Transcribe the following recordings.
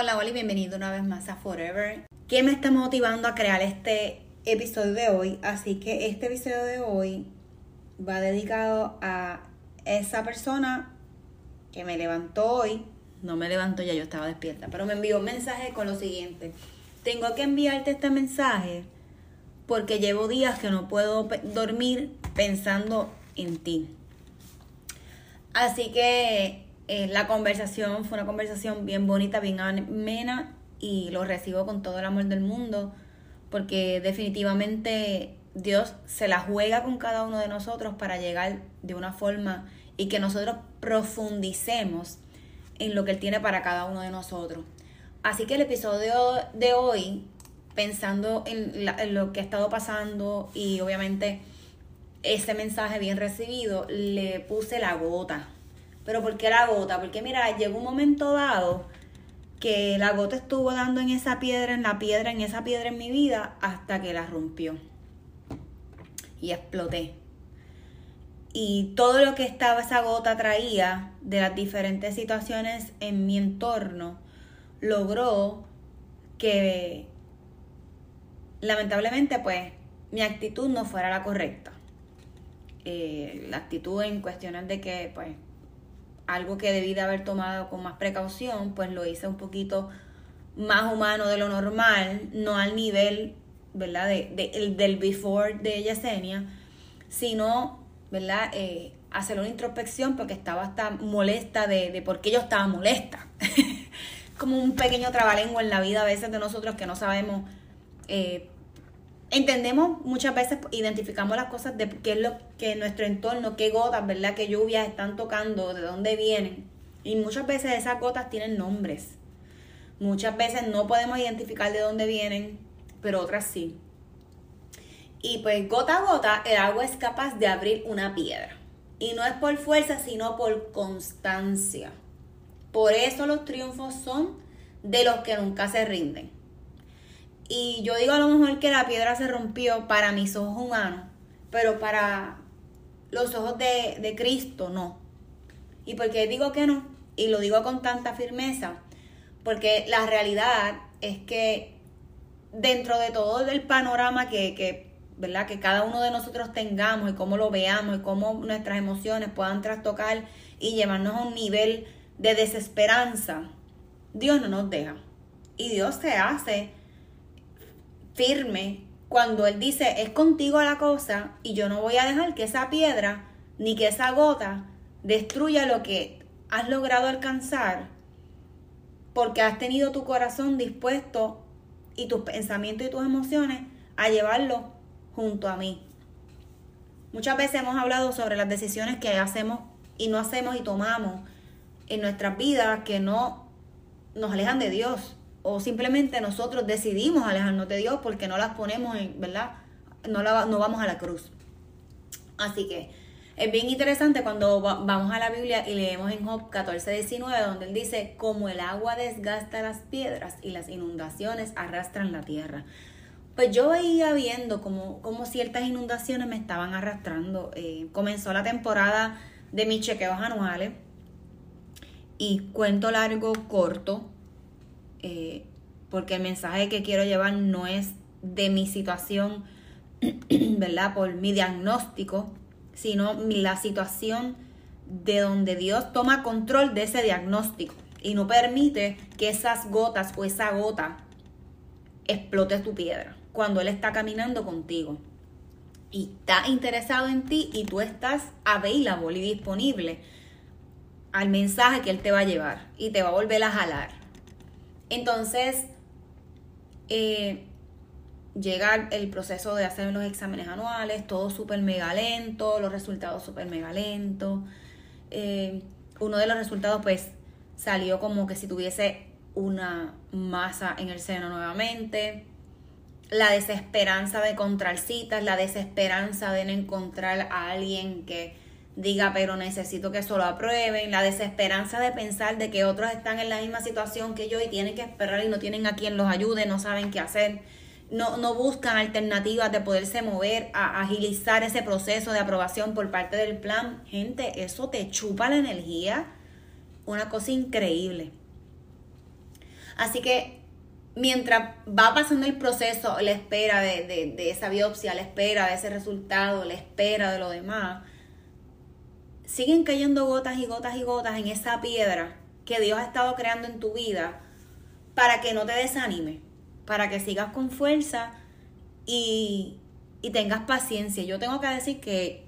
Hola, hola y bienvenido una vez más a Forever. ¿Qué me está motivando a crear este episodio de hoy? Así que este episodio de hoy va dedicado a esa persona que me levantó hoy. No me levantó ya, yo estaba despierta, pero me envió un mensaje con lo siguiente. Tengo que enviarte este mensaje porque llevo días que no puedo dormir pensando en ti. Así que eh, la conversación fue una conversación bien bonita, bien amena y lo recibo con todo el amor del mundo porque definitivamente Dios se la juega con cada uno de nosotros para llegar de una forma y que nosotros profundicemos en lo que Él tiene para cada uno de nosotros. Así que el episodio de hoy, pensando en, en lo que ha estado pasando y obviamente ese mensaje bien recibido, le puse la gota pero ¿por qué la gota? Porque mira, llegó un momento dado que la gota estuvo dando en esa piedra, en la piedra, en esa piedra en mi vida, hasta que la rompió. Y exploté. Y todo lo que estaba esa gota traía de las diferentes situaciones en mi entorno, logró que lamentablemente pues mi actitud no fuera la correcta. Eh, la actitud en cuestiones de que pues algo que debí de haber tomado con más precaución, pues lo hice un poquito más humano de lo normal, no al nivel, ¿verdad? De, el, del before de Yesenia, sino, ¿verdad? Eh, hacer una introspección porque estaba hasta molesta de, por qué yo estaba molesta. Como un pequeño trabalenguo en la vida a veces de nosotros que no sabemos eh, entendemos muchas veces, identificamos las cosas de qué es lo que nuestro entorno, qué gotas, ¿verdad? Qué lluvias están tocando, de dónde vienen. Y muchas veces esas gotas tienen nombres. Muchas veces no podemos identificar de dónde vienen, pero otras sí. Y pues gota a gota el agua es capaz de abrir una piedra. Y no es por fuerza, sino por constancia. Por eso los triunfos son de los que nunca se rinden. Y yo digo a lo mejor que la piedra se rompió para mis ojos humanos, pero para los ojos de, Cristo no. ¿Y por qué digo que no? Y lo digo con tanta firmeza, porque la realidad es que dentro de todo el panorama que, que, ¿verdad? que cada uno de nosotros tengamos y cómo lo veamos y cómo nuestras emociones puedan trastocar y llevarnos a un nivel de desesperanza, Dios no nos deja. Y Dios se hace firme cuando Él dice, es contigo la cosa y yo no voy a dejar que esa piedra ni que esa gota destruya lo que has logrado alcanzar porque has tenido tu corazón dispuesto y tus pensamientos y tus emociones a llevarlo junto a mí. Muchas veces hemos hablado sobre las decisiones que hacemos y no hacemos y tomamos en nuestras vidas que no nos alejan de Dios o simplemente nosotros decidimos alejarnos de Dios porque no las ponemos en, ¿verdad? No, la, no vamos a la cruz. Así que es bien interesante cuando vamos a la Biblia y leemos en Job 14, 19, donde él dice, como el agua desgasta las piedras y las inundaciones arrastran la tierra. Pues yo veía viendo como, como ciertas inundaciones me estaban arrastrando. Eh, comenzó la temporada de mis chequeos anuales y cuento largo, corto, eh, porque el mensaje que quiero llevar no es de mi situación, ¿verdad? Por mi diagnóstico, sino la situación de donde Dios toma control de ese diagnóstico y no permite que esas gotas o esa gota explote tu piedra cuando Él está caminando contigo. Y está interesado en ti y tú estás available y disponible al mensaje que Él te va a llevar y te va a volver a jalar. Entonces, eh, llega el proceso de hacer los exámenes anuales, todo súper mega lento, los resultados súper mega lentos. Eh, uno de los resultados pues salió como que si tuviese una masa en el seno nuevamente. La desesperanza de encontrar citas, la desesperanza de encontrar a alguien que diga, pero necesito que eso lo aprueben, la desesperanza de pensar de que otros están en la misma situación que yo y tienen que esperar y no tienen a quien los ayude, no saben qué hacer no, no buscan alternativas de poderse mover, a agilizar ese proceso de aprobación por parte del plan. Gente, eso te chupa la energía. Una cosa increíble. Así que mientras va pasando el proceso, la espera de, de, esa biopsia, la espera de ese resultado, la espera de lo demás, siguen cayendo gotas y gotas y gotas en esa piedra que Dios ha estado creando en tu vida para que no te desanime para que sigas con fuerza y, tengas paciencia. Yo tengo que decir que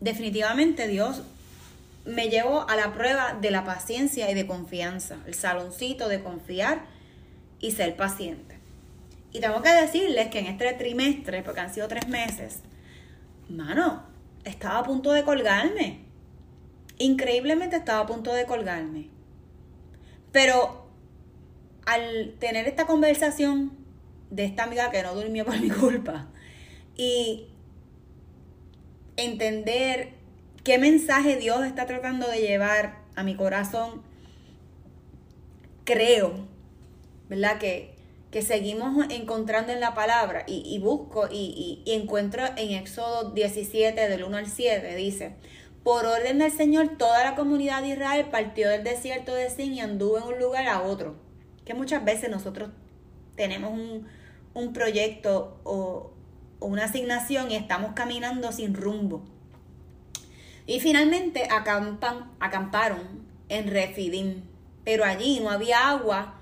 definitivamente Dios me llevó a la prueba de la paciencia y de confianza, el saloncito de confiar y ser paciente. Y tengo que decirles que en este trimestre, porque han sido tres meses, mano, estaba a punto de colgarme. Increíblemente estaba a punto de colgarme. Pero al tener esta conversación de esta amiga que no durmió por mi culpa y entender qué mensaje Dios está tratando de llevar a mi corazón, creo, ¿verdad? Que, que seguimos encontrando en la palabra y, busco y, y, encuentro en Éxodo 17 del 1 al 7, dice, por orden del Señor toda la comunidad de Israel partió del desierto de Sin y anduvo en un lugar a otro que muchas veces nosotros tenemos un, proyecto o, una asignación y estamos caminando sin rumbo. Y finalmente acampan, acamparon en Refidim, pero allí no había agua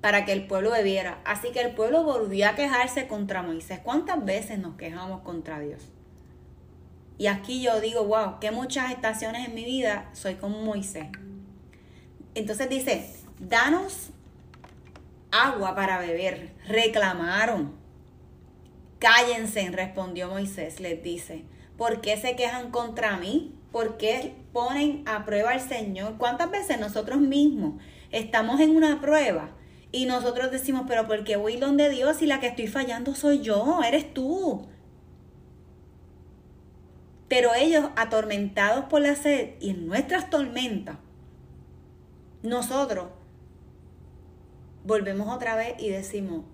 para que el pueblo bebiera. Así que el pueblo volvió a quejarse contra Moisés. ¿Cuántas veces nos quejamos contra Dios? Y aquí yo digo, wow, que muchas estaciones en mi vida soy como Moisés. Entonces dice, danos agua para beber. Reclamaron. Cállense, respondió Moisés, les dice. ¿Por qué se quejan contra mí? ¿Por qué ponen a prueba al Señor? ¿Cuántas veces nosotros mismos estamos en una prueba y nosotros decimos, pero ¿por qué voy donde Dios y la que estoy fallando soy yo? Eres tú. Pero ellos, atormentados por la sed y en nuestras tormentas, nosotros volvemos otra vez y decimos,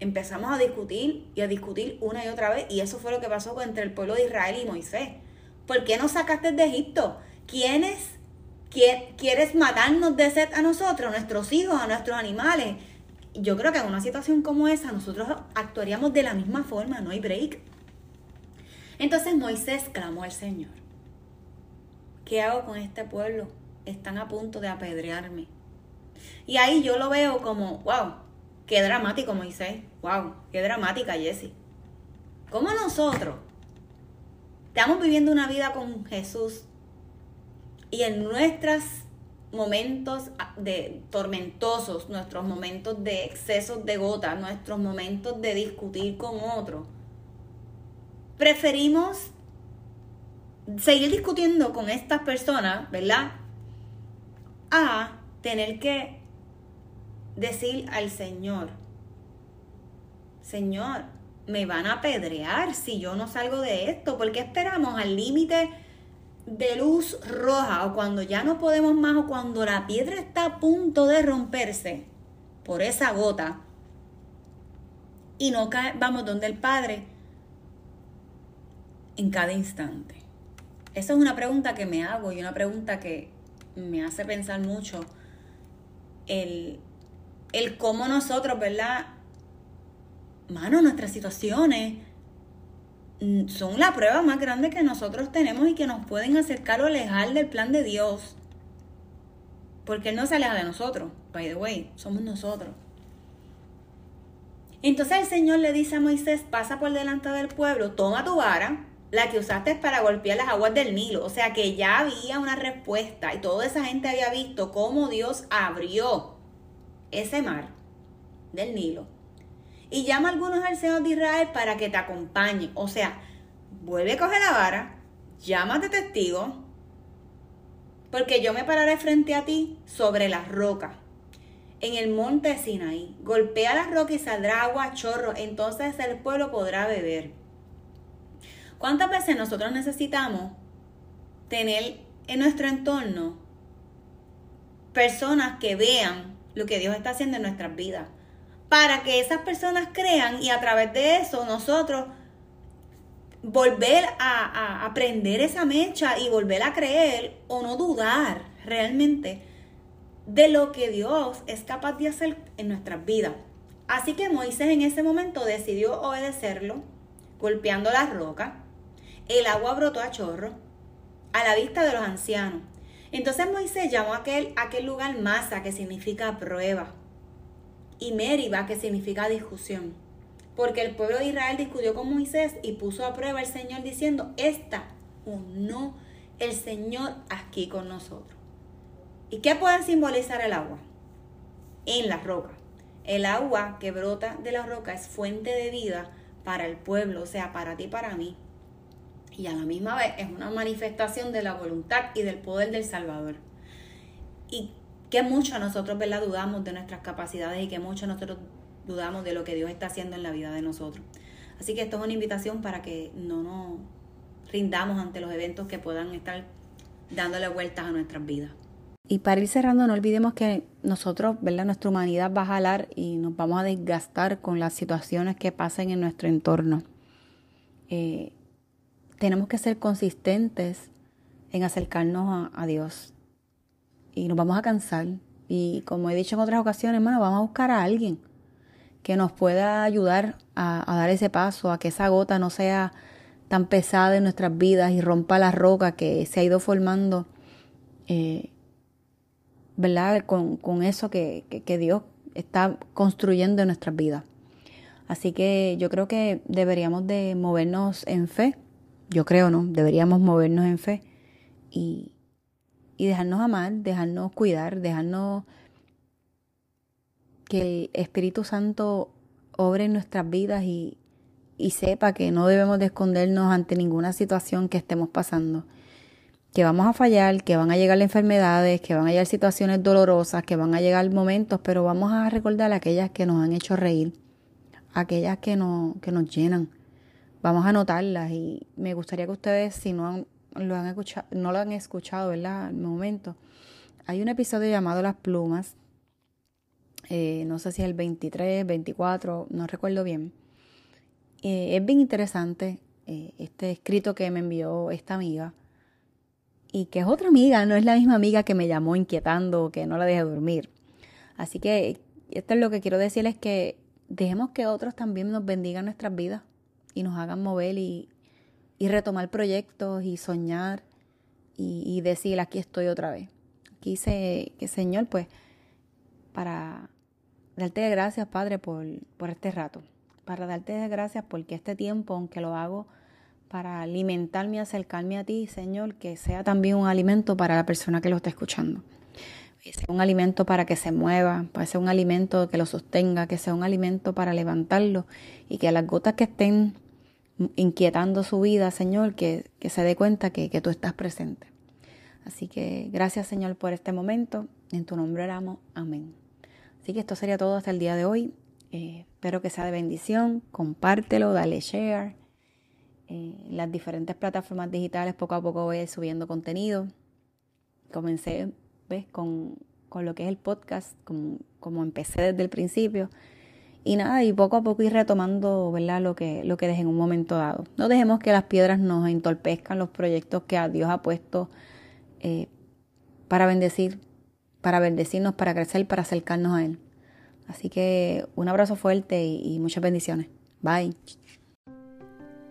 empezamos a discutir y a discutir una y otra vez, y eso fue lo que pasó entre el pueblo de Israel y Moisés. ¿Por qué nos sacaste de Egipto? ¿Quiénes quieres matarnos de sed a nosotros, a nuestros hijos, a nuestros animales? Yo creo que en una situación como esa nosotros actuaríamos de la misma forma, no hay break. Entonces Moisés clamó al Señor. ¿Qué hago con este pueblo? Están a punto de apedrearme. Y ahí yo lo veo como, wow, qué dramático Moisés, wow, qué dramática Jessie. ¿Cómo nosotros estamos viviendo una vida con Jesús y en nuestras momentos de tormentosos, nuestros momentos de excesos de gota, nuestros momentos de discutir con otro, preferimos seguir discutiendo con estas personas, ¿verdad? A tener que decir al Señor, Señor, me van a apedrear si yo no salgo de esto, porque esperamos al límite de luz roja o cuando ya no podemos más o cuando la piedra está a punto de romperse por esa gota y no vamos donde el Padre en cada instante. Esa es una pregunta que me hago y una pregunta que me hace pensar mucho el, el cómo nosotros, ¿verdad? Mano, nuestras situaciones son la prueba más grande que nosotros tenemos y que nos pueden acercar o alejar del plan de Dios. Porque Él no se aleja de nosotros. By the way, somos nosotros. Entonces el Señor le dice a Moisés, pasa por delante del pueblo, toma tu vara, la que usaste para golpear las aguas del Nilo. O sea que ya había una respuesta y toda esa gente había visto cómo Dios abrió ese mar del Nilo y llama a algunos al de Israel para que te acompañen. O sea, vuelve a coger la vara, llámate testigo, porque yo me pararé frente a ti sobre la roca, en el monte Sinaí. Golpea la roca y saldrá agua a chorro, entonces el pueblo podrá beber. ¿Cuántas veces nosotros necesitamos tener en nuestro entorno personas que vean lo que Dios está haciendo en nuestras vidas? para que esas personas crean y a través de eso nosotros volver a, aprender esa mecha y volver a creer o no dudar realmente de lo que Dios es capaz de hacer en nuestras vidas. Así que Moisés en ese momento decidió obedecerlo, golpeando la roca. El agua brotó a chorro a la vista de los ancianos. Entonces Moisés llamó a aquel, aquel lugar masa, que significa prueba y Meriba, que significa discusión. Porque el pueblo de Israel discutió con Moisés y puso a prueba al Señor diciendo, ¿está o no el Señor aquí con nosotros? ¿Y qué puede simbolizar el agua? En la roca. El agua que brota de la roca es fuente de vida para el pueblo, o sea, para ti y para mí. Y a la misma vez es una manifestación de la voluntad y del poder del Salvador. Y que mucho nosotros ¿verdad? dudamos de nuestras capacidades y que mucho nosotros dudamos de lo que Dios está haciendo en la vida de nosotros. Así que esto es una invitación para que no nos rindamos ante los eventos que puedan estar dándole vueltas a nuestras vidas. Y para ir cerrando, no olvidemos que nosotros, ¿verdad? Nuestra humanidad va a jalar y nos vamos a desgastar con las situaciones que pasen en nuestro entorno. Eh, tenemos que ser consistentes en acercarnos a Dios y nos vamos a cansar. Y como he dicho en otras ocasiones, hermano, vamos a buscar a alguien que nos pueda ayudar a, dar ese paso, a que esa gota no sea tan pesada en nuestras vidas y rompa la roca que se ha ido formando, eh, ¿verdad? Con, con eso que, que, que Dios está construyendo en nuestras vidas. Así que yo creo que deberíamos de movernos en fe. Yo creo, ¿no? Deberíamos movernos en fe y, y dejarnos amar, dejarnos cuidar, dejarnos que el Espíritu Santo obre en nuestras vidas y, y sepa que no debemos de escondernos ante ninguna situación que estemos pasando. Que vamos a fallar, que van a llegar enfermedades, que van a llegar situaciones dolorosas, que van a llegar momentos, pero vamos a recordar aquellas que nos han hecho reír, aquellas que, no, que nos llenan. Vamos a anotarlas y me gustaría que ustedes, si no han lo han escuchado, no lo han escuchado, ¿verdad? Al momento. Hay un episodio llamado Las Plumas. Eh, no sé si es el 23, 24, no recuerdo bien. Eh, es bien interesante eh, este escrito que me envió esta amiga. Y que es otra amiga, no es la misma amiga que me llamó inquietando que no la dejé dormir. Así que esto es lo que quiero decirles que dejemos que otros también nos bendigan nuestras vidas y nos hagan mover y y retomar proyectos y soñar y, decir, aquí estoy otra vez. Quise que, Señor, pues, para darte gracias, Padre, por, por este rato. Para darte gracias porque este tiempo, aunque lo hago para alimentarme y acercarme a ti, Señor, que sea también un alimento para la persona que lo está escuchando. Sea un alimento para que se mueva, para ser un alimento que lo sostenga, que sea un alimento para levantarlo y que las gotas que estén inquietando su vida, Señor, que, se dé cuenta que, que, tú estás presente. Así que gracias, Señor, por este momento. En tu nombre oramos. Amén. Así que esto sería todo hasta el día de hoy. Eh, espero que sea de bendición. Compártelo, dale share. Eh, las diferentes plataformas digitales poco a poco voy subiendo contenido. Comencé ¿ves? Con, con lo que es el podcast, como, como empecé desde el principio. Y nada, y poco a poco ir retomando, ¿verdad? Lo que, lo que dejé en un momento dado. No dejemos que las piedras nos entorpezcan los proyectos que a Dios ha puesto eh, para bendecir, para bendecirnos, para crecer, para acercarnos a Él. Así que un abrazo fuerte y, y muchas bendiciones. Bye.